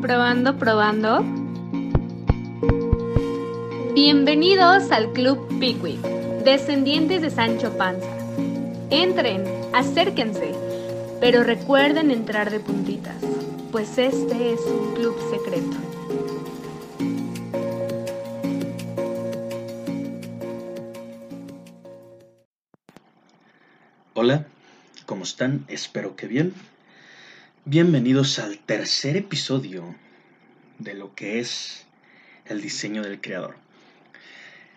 Probando, probando. Bienvenidos al Club Pickwick, descendientes de Sancho Panza. Entren, acérquense, pero recuerden entrar de puntitas, pues este es un club secreto. Espero que bien. Bienvenidos al tercer episodio de lo que es el diseño del creador.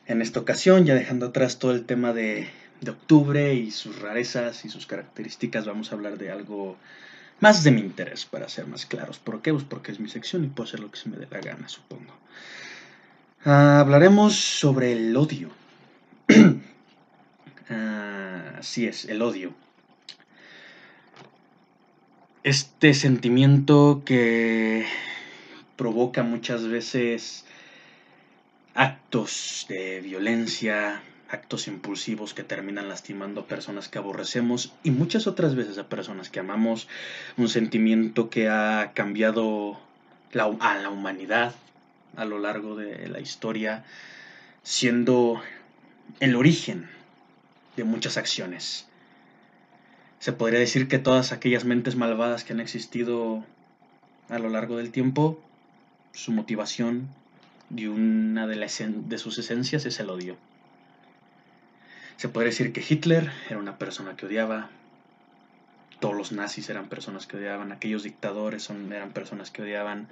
En esta ocasión, ya dejando atrás todo el tema de, de octubre y sus rarezas y sus características, vamos a hablar de algo más de mi interés, para ser más claros. ¿Por qué? Pues porque es mi sección y puedo hacer lo que se me dé la gana, supongo. Ah, hablaremos sobre el odio. Ah, así es, el odio este sentimiento que provoca muchas veces actos de violencia, actos impulsivos que terminan lastimando a personas que aborrecemos y muchas otras veces a personas que amamos, un sentimiento que ha cambiado a la humanidad a lo largo de la historia, siendo el origen de muchas acciones se podría decir que todas aquellas mentes malvadas que han existido a lo largo del tiempo, su motivación y una de, de sus esencias es el odio. Se podría decir que Hitler era una persona que odiaba, todos los nazis eran personas que odiaban, aquellos dictadores son, eran personas que odiaban,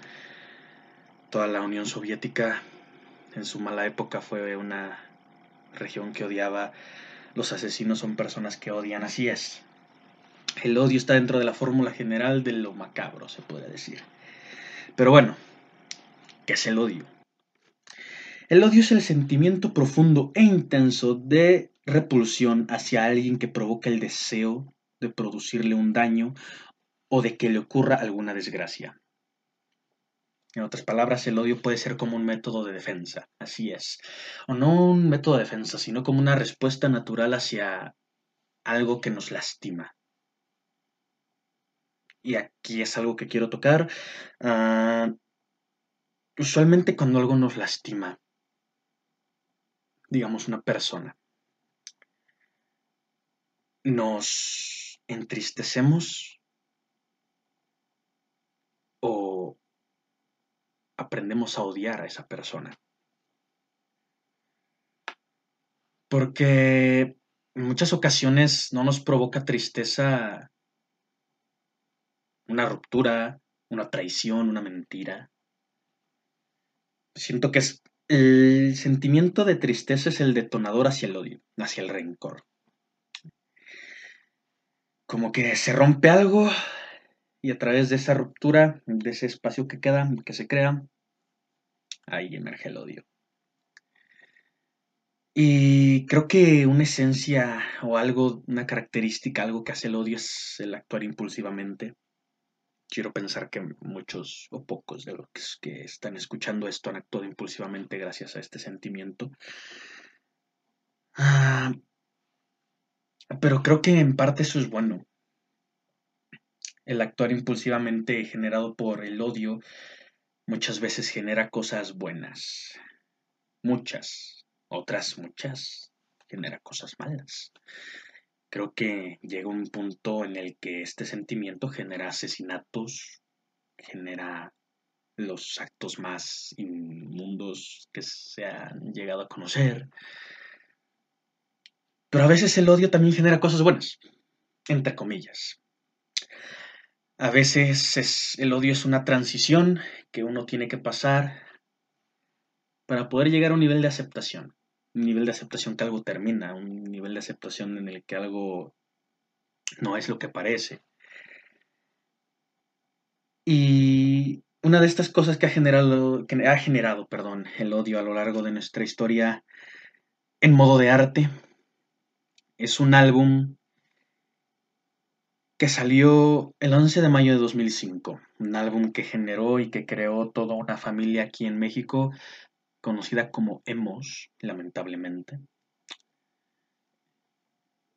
toda la Unión Soviética en su mala época fue una región que odiaba, los asesinos son personas que odian, así es, el odio está dentro de la fórmula general de lo macabro, se podría decir. Pero bueno, ¿qué es el odio? El odio es el sentimiento profundo e intenso de repulsión hacia alguien que provoca el deseo de producirle un daño o de que le ocurra alguna desgracia. En otras palabras, el odio puede ser como un método de defensa, así es. O no un método de defensa, sino como una respuesta natural hacia algo que nos lastima y aquí es algo que quiero tocar, ah, usualmente cuando algo nos lastima, digamos una persona, nos entristecemos o aprendemos a odiar a esa persona. Porque en muchas ocasiones no nos provoca tristeza una ruptura, una traición, una mentira. Siento que es el sentimiento de tristeza es el detonador hacia el odio, hacia el rencor. Como que se rompe algo y a través de esa ruptura, de ese espacio que queda, que se crea, ahí emerge el odio. Y creo que una esencia o algo, una característica, algo que hace el odio es el actuar impulsivamente quiero pensar que muchos o pocos de los que están escuchando esto han actuado impulsivamente gracias a este sentimiento. Ah, pero creo que en parte eso es bueno. El actuar impulsivamente generado por el odio muchas veces genera cosas buenas. Muchas. Otras muchas genera cosas malas creo que llega un punto en el que este sentimiento genera asesinatos, genera los actos más inmundos que se han llegado a conocer. Pero a veces el odio también genera cosas buenas, entre comillas. A veces el odio es una transición que uno tiene que pasar para poder llegar a un nivel de aceptación un nivel de aceptación que algo termina, un nivel de aceptación en el que algo no es lo que parece. Y una de estas cosas que ha generado, que ha generado perdón, el odio a lo largo de nuestra historia en modo de arte es un álbum que salió el 11 de mayo de 2005, un álbum que generó y que creó toda una familia aquí en México conocida como Emos, lamentablemente,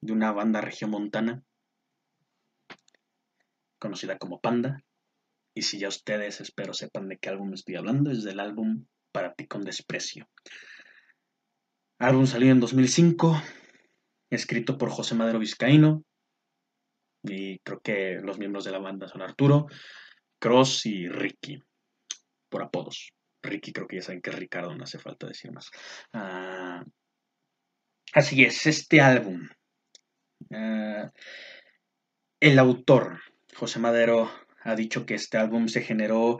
de una banda regiomontana, conocida como Panda. Y si ya ustedes espero sepan de qué álbum estoy hablando, es del álbum Para ti con desprecio. Álbum salió en 2005, escrito por José Madero Vizcaíno. Y creo que los miembros de la banda son Arturo, Cross y Ricky, por apodos. Ricky creo que ya saben que es Ricardo, no hace falta decir más. Ah, así es, este álbum. Ah, el autor, José Madero, ha dicho que este álbum se generó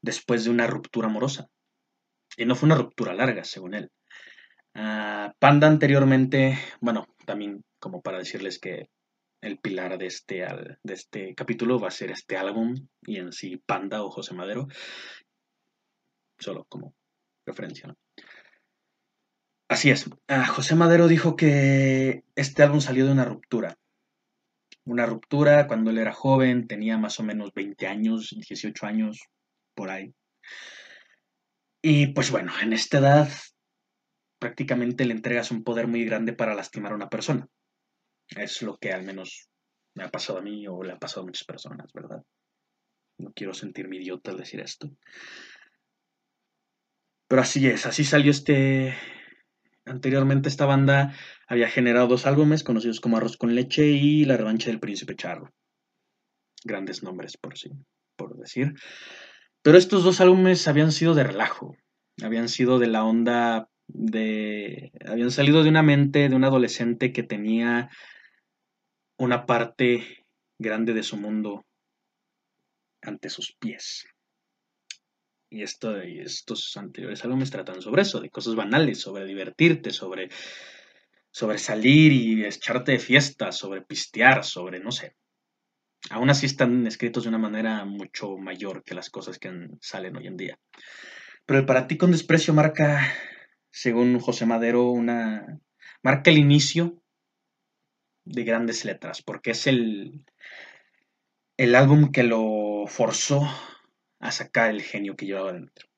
después de una ruptura amorosa. Y no fue una ruptura larga, según él. Ah, Panda anteriormente, bueno, también como para decirles que el pilar de este, de este capítulo va a ser este álbum y en sí Panda o José Madero, solo como referencia. Así es, ah, José Madero dijo que este álbum salió de una ruptura. Una ruptura cuando él era joven, tenía más o menos 20 años, 18 años, por ahí. Y pues bueno, en esta edad prácticamente le entregas un poder muy grande para lastimar a una persona. Es lo que al menos me ha pasado a mí o le ha pasado a muchas personas, ¿verdad? No quiero sentirme idiota al decir esto. Pero así es, así salió este... Anteriormente esta banda había generado dos álbumes conocidos como Arroz con Leche y La Revancha del Príncipe Charro. Grandes nombres, por sí, por decir. Pero estos dos álbumes habían sido de relajo, habían sido de la onda de... habían salido de una mente de un adolescente que tenía una parte grande de su mundo ante sus pies. Y, esto, estos anteriores álbumes tratan sobre eso, de cosas banales, sobre divertirte, sobre, sobre salir y echarte de fiesta, sobre pistear, sobre no sé. Aún así están escritos de una manera mucho mayor que las cosas que salen hoy en día. Pero el para ti con desprecio marca, según José Madero, una marca el inicio de grandes letras, porque es el, el álbum que lo forzó a sacar el genio que llevaba dentro.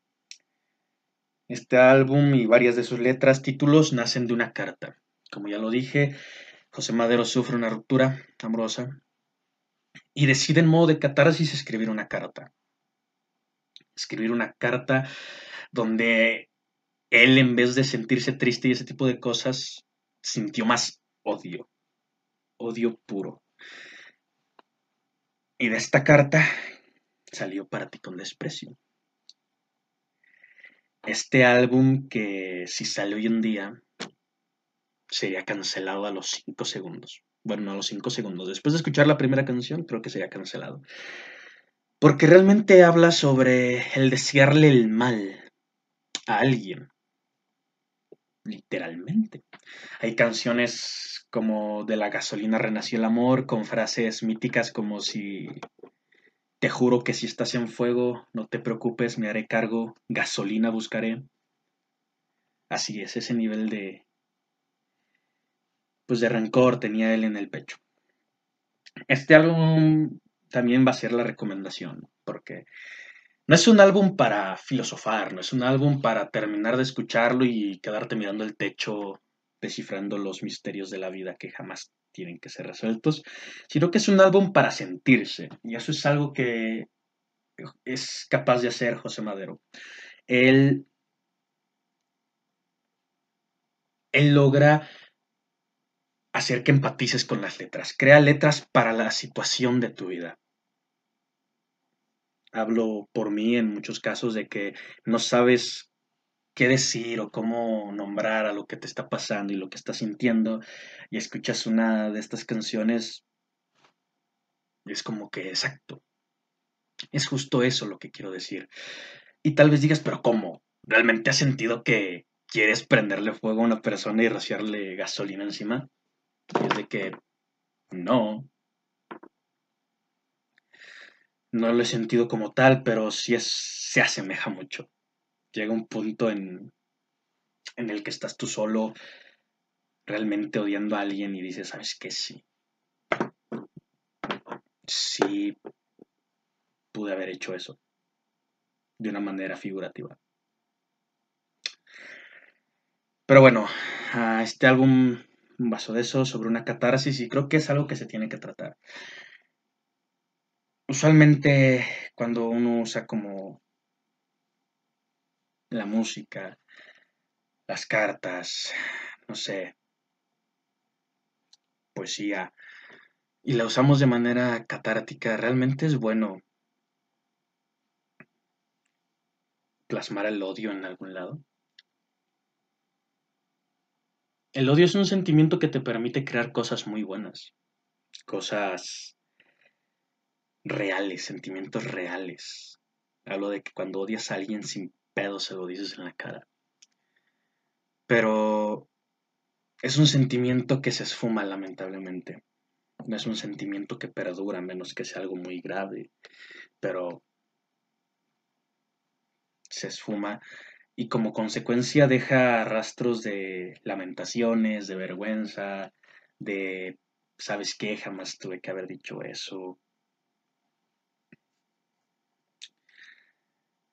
Este álbum y varias de sus letras, títulos, nacen de una carta. Como ya lo dije, José Madero sufre una ruptura amorosa y decide en modo de catarsis escribir una carta. Escribir una carta donde él, en vez de sentirse triste y ese tipo de cosas, sintió más odio. Odio puro. Y de esta carta salió para ti con desprecio. Este álbum que si sale hoy en día sería cancelado a los 5 segundos. Bueno, no a los 5 segundos. Después de escuchar la primera canción, creo que sería cancelado. Porque realmente habla sobre el desearle el mal a alguien. Literalmente. Hay canciones como de la gasolina renació el amor, con frases míticas como si te juro que si estás en fuego, no te preocupes, me haré cargo, gasolina buscaré. Así es, ese nivel de, pues de rencor tenía él en el pecho. Este álbum también va a ser la recomendación, porque no es un álbum para filosofar, no es un álbum para terminar de escucharlo y quedarte mirando el techo descifrando los misterios de la vida que jamás tienen que ser resueltos, sino que es un álbum para sentirse. Y eso es algo que es capaz de hacer José Madero. Él, él logra hacer que empatices con las letras. Crea letras para la situación de tu vida. Hablo por mí en muchos casos de que no sabes qué decir o cómo nombrar a lo que te está pasando y lo que estás sintiendo y escuchas una de estas canciones, es como que exacto. Es justo eso lo que quiero decir. Y tal vez digas, pero ¿cómo? ¿Realmente has sentido que quieres prenderle fuego a una persona y rociarle gasolina encima? Y es de que no. No lo he sentido como tal, pero sí se asemeja mucho llega un punto en, en el que estás tú solo realmente odiando a alguien y dices, ¿sabes qué? Sí. Sí pude haber hecho eso de una manera figurativa. Pero bueno, este álbum, vaso de eso, sobre una catarsis, y creo que es algo que se tiene que tratar. usualmente cuando uno usa como la música, las cartas, no sé, poesía, y la usamos de manera catártica, realmente es bueno plasmar el odio en algún lado. El odio es un sentimiento que te permite crear cosas muy buenas, cosas reales, sentimientos reales. Hablo de que cuando odias a alguien sin pedo se lo dices en la cara. Pero es un sentimiento que se esfuma lamentablemente. No es un sentimiento que perdura, menos que sea algo muy grave. Pero se esfuma y como consecuencia deja rastros de lamentaciones, de vergüenza, de, ¿sabes qué? Jamás tuve que haber dicho eso.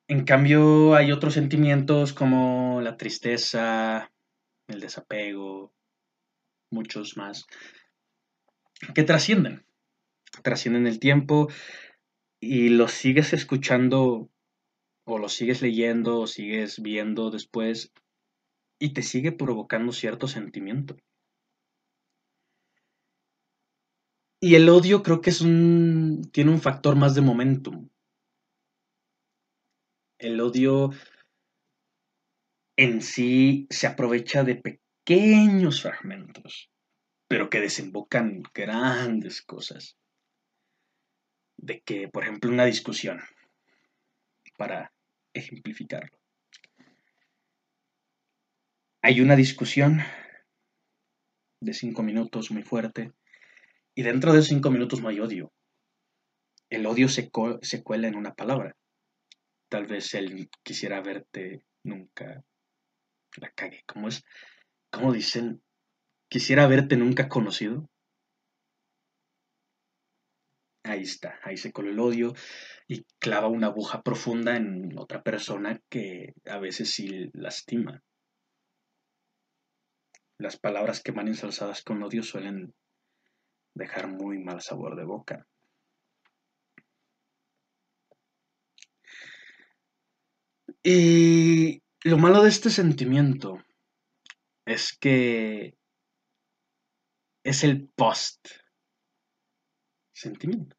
En cambio, hay otros sentimientos como la tristeza, el desapego, muchos más, que trascienden, trascienden el tiempo y los sigues escuchando o lo sigues leyendo o sigues viendo después y te sigue provocando cierto sentimiento. Y el odio creo que es un tiene un factor más de momentum. El odio en sí se aprovecha de pequeños fragmentos, pero que desembocan grandes cosas. De que, por ejemplo, una discusión, para ejemplificarlo. Hay una discusión de cinco minutos muy fuerte y dentro de cinco minutos no hay odio. El odio se, se cuela en una palabra. Tal vez él quisiera verte nunca la cague. ¿Cómo es? ¿Cómo dicen? Quisiera verte nunca conocido. Ahí está, ahí se coló el odio y clava una aguja profunda en otra persona que a veces sí lastima. Las palabras que van ensalzadas con odio suelen dejar muy mal sabor de boca. Y lo malo de este sentimiento es que es el post sentimiento.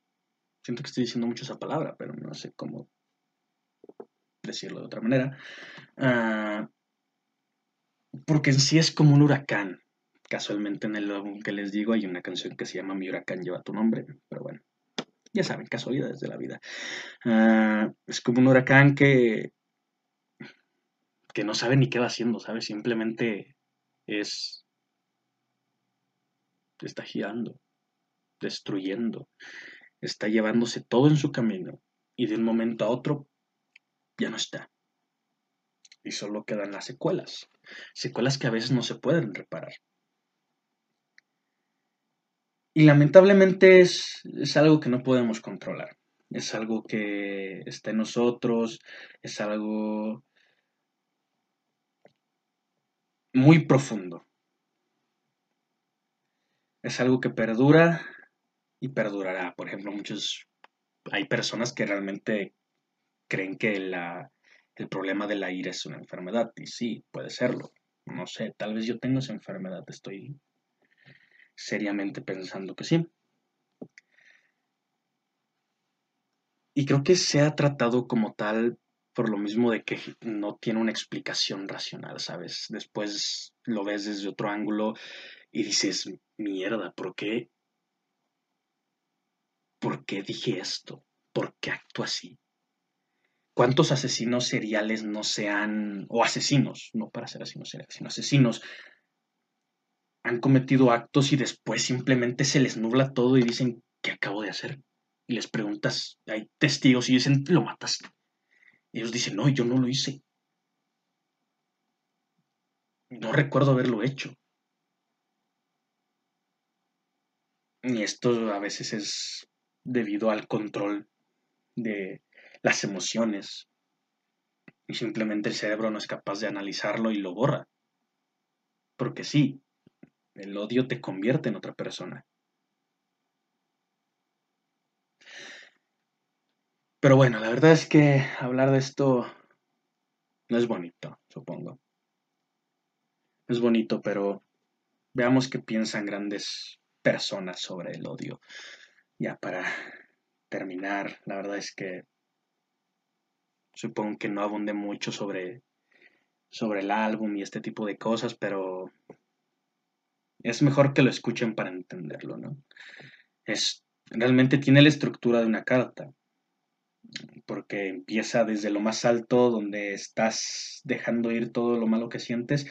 Siento que estoy diciendo mucho esa palabra, pero no sé cómo decirlo de otra manera. Ah, porque en sí es como un huracán. Casualmente en el álbum que les digo hay una canción que se llama Mi huracán lleva tu nombre, pero bueno, ya saben, casualidades de la vida. Ah, es como un huracán que que no sabe ni qué va haciendo, ¿sabes? Simplemente es... está girando, destruyendo, está llevándose todo en su camino y de un momento a otro ya no está. Y solo quedan las secuelas, secuelas que a veces no se pueden reparar. Y lamentablemente es, es algo que no podemos controlar. Es algo que está en nosotros, es algo muy profundo. Es algo que perdura y perdurará. Por ejemplo, muchos hay personas que realmente creen que el problema de la ira es una enfermedad y sí, puede serlo. No sé, tal vez yo tengo esa enfermedad, estoy seriamente pensando que sí. Y creo que se ha tratado como tal por lo mismo de que no tiene una explicación racional, ¿sabes? Después lo ves desde otro ángulo y dices, mierda, ¿por qué? ¿Por qué dije esto? ¿Por qué actúo así? ¿Cuántos asesinos seriales no sean, o asesinos, no para ser asesinos seriales, sino asesinos, han cometido actos y después simplemente se les nubla todo y dicen, ¿qué acabo de hacer? Y les preguntas, hay testigos y dicen, lo mataste ellos dicen, no, yo no lo hice. No recuerdo haberlo hecho. Y esto a veces es debido al control de las emociones. Y simplemente el cerebro no es capaz de analizarlo y lo borra. Porque sí, el odio te convierte en otra persona. Pero bueno, la verdad es que hablar de esto no es bonito, supongo. Es bonito, pero veamos qué piensan grandes personas sobre el odio. Ya para terminar, la verdad es que supongo que no abunde mucho sobre, sobre el álbum y este tipo de cosas, pero es mejor que lo escuchen para entenderlo, ¿no? Es, realmente tiene la estructura de una carta, porque empieza desde lo más alto, donde estás dejando ir todo lo malo que sientes,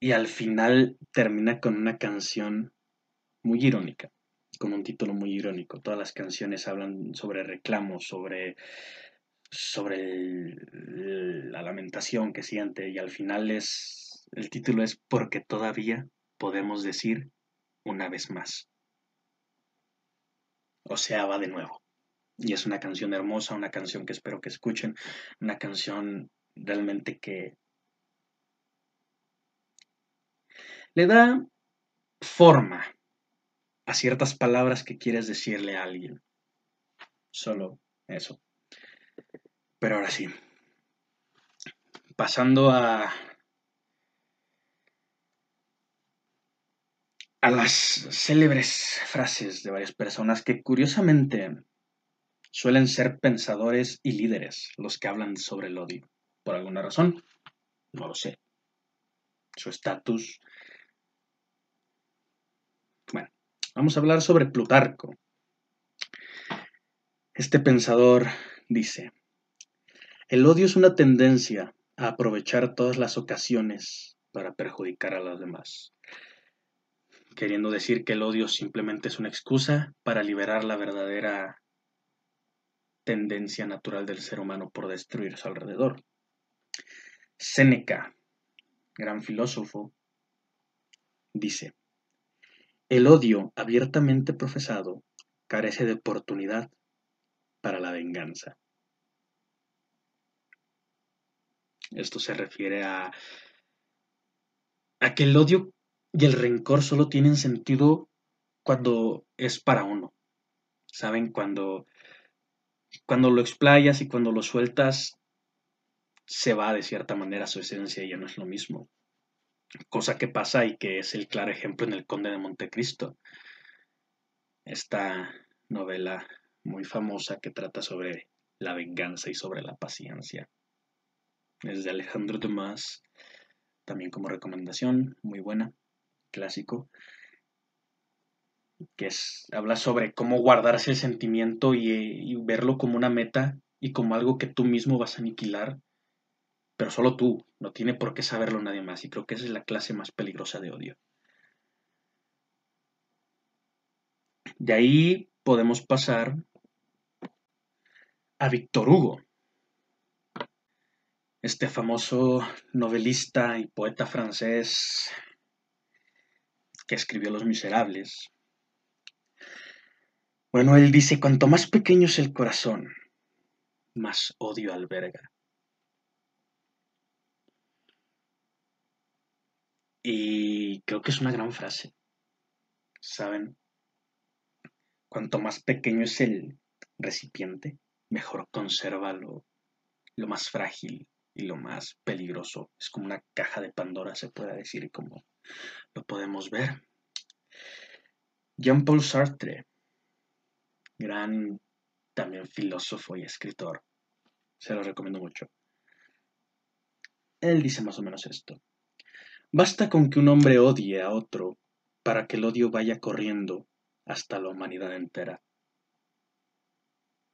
y al final termina con una canción muy irónica, con un título muy irónico. Todas las canciones hablan sobre reclamos, sobre, sobre la lamentación que siente, y al final es el título es Porque todavía podemos decir una vez más. O sea, va de nuevo. Y es una canción hermosa, una canción que espero que escuchen, una canción realmente que le da forma a ciertas palabras que quieres decirle a alguien. Solo eso. Pero ahora sí. Pasando a a las célebres frases de varias personas que curiosamente suelen ser pensadores y líderes los que hablan sobre el odio. Por alguna razón, no lo sé. Su estatus. Bueno, vamos a hablar sobre Plutarco. Este pensador dice, el odio es una tendencia a aprovechar todas las ocasiones para perjudicar a los demás queriendo decir que el odio simplemente es una excusa para liberar la verdadera tendencia natural del ser humano por destruir su alrededor. Séneca, gran filósofo, dice, el odio abiertamente profesado carece de oportunidad para la venganza. Esto se refiere a, a que el odio y el rencor solo tienen sentido cuando es para uno. ¿Saben? Cuando, cuando lo explayas y cuando lo sueltas, se va de cierta manera su esencia y ya no es lo mismo. Cosa que pasa y que es el claro ejemplo en El Conde de Montecristo. Esta novela muy famosa que trata sobre la venganza y sobre la paciencia. Es de Alejandro Dumas, también como recomendación, muy buena clásico, que es, habla sobre cómo guardarse el sentimiento y, verlo como una meta y como algo que tú mismo vas a aniquilar, pero solo tú, no tiene por qué saberlo nadie más, y creo que esa es la clase más peligrosa de odio. De ahí podemos pasar a Víctor Hugo, este famoso novelista y poeta francés que escribió Los Miserables. Bueno, él dice, cuanto más pequeño es el corazón, más odio alberga. Y creo que es una gran frase. ¿Saben? Cuanto más pequeño es el recipiente, mejor conserva lo, lo más frágil y lo más peligroso. Es como una caja de Pandora, se puede decir, como lo podemos ver. Jean-Paul Sartre, gran también filósofo y escritor, se lo recomiendo mucho. Él dice más o menos esto. Basta con que un hombre odie a otro para que el odio vaya corriendo hasta la humanidad entera.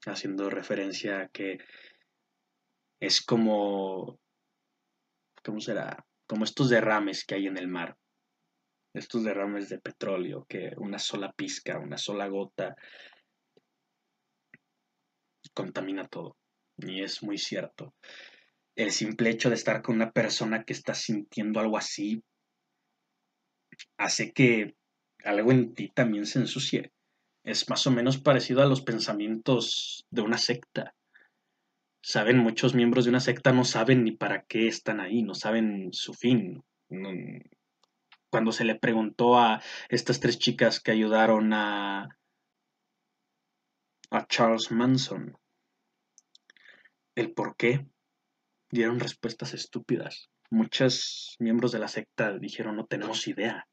Haciendo referencia a que es como, ¿cómo será? Como estos derrames que hay en el mar estos derrames de petróleo, que una sola pizca, una sola gota contamina todo. Y es muy cierto. El simple hecho de estar con una persona que está sintiendo algo así hace que algo en ti también se ensucie. Es más o menos parecido a los pensamientos de una secta. Saben, muchos miembros de una secta no saben ni para qué están ahí, no saben su fin cuando se le preguntó a estas tres chicas que ayudaron a, a Charles Manson. El por qué dieron respuestas estúpidas. Muchos miembros de la secta dijeron no tenemos idea.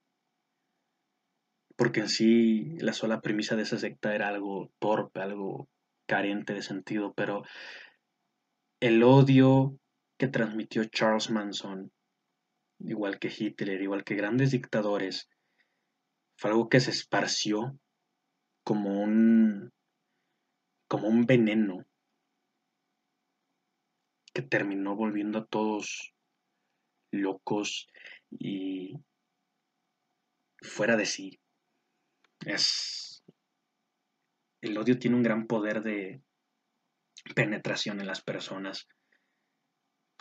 Porque en sí la sola premisa de esa secta era algo torpe, algo carente de sentido, pero el odio que transmitió Charles Manson, igual que Hitler, igual que grandes dictadores, fue algo que se esparció como un como un veneno que terminó volviendo a todos locos y fuera de sí. Es el odio tiene un gran poder de penetración en las personas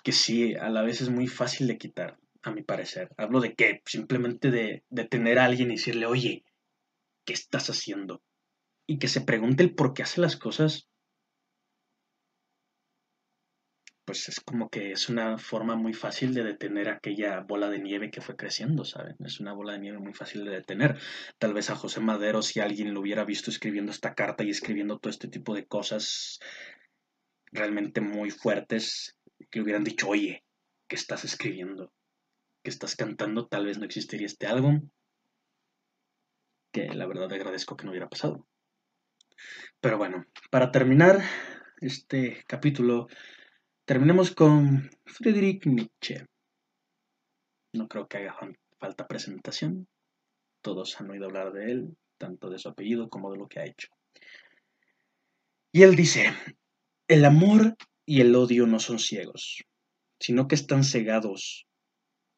que sí, a la vez es muy fácil de quitar, a mi parecer. Hablo de que simplemente de, de tener a alguien y decirle, oye, ¿qué estás haciendo? Y que se pregunte el por qué hace las cosas, pues es como que es una forma muy fácil de detener aquella bola de nieve que fue creciendo, ¿saben? Es una bola de nieve muy fácil de detener. Tal vez a José Madero, si alguien lo hubiera visto escribiendo esta carta y escribiendo todo este tipo de cosas realmente muy fuertes, que hubieran dicho, oye, ¿qué estás escribiendo? ¿Qué estás cantando? Tal vez no existiría este álbum. Que la verdad agradezco que no hubiera pasado. Pero bueno, para terminar este capítulo, terminemos con Friedrich Nietzsche. No creo que haga falta presentación. Todos han oído hablar de él, tanto de su apellido como de lo que ha hecho. Y él dice, el amor y el odio no son ciegos, sino que están cegados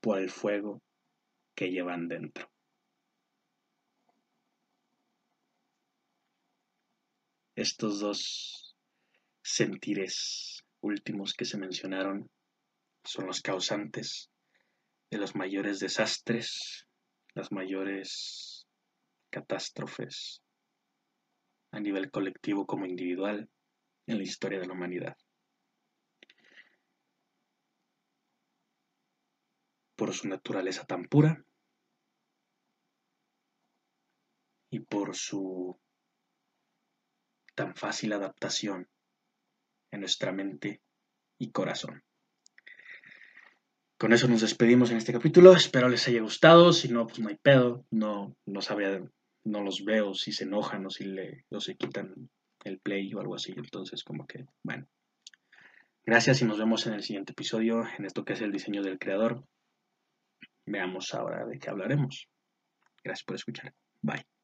por el fuego que llevan dentro. Estos dos sentires últimos que se mencionaron son los causantes de los mayores desastres, las mayores catástrofes a nivel colectivo como individual en la historia de la humanidad. por su naturaleza tan pura y por su tan fácil adaptación en nuestra mente y corazón. Con eso nos despedimos en este capítulo. Espero les haya gustado. Si no, pues no hay pedo. No, no sabría, no los veo si se enojan o si le, se quitan el play o algo así. Entonces, como que, bueno. Gracias y nos vemos en el siguiente episodio en esto que es el diseño del creador. Veamos ahora de qué hablaremos. Gracias por escuchar. Bye.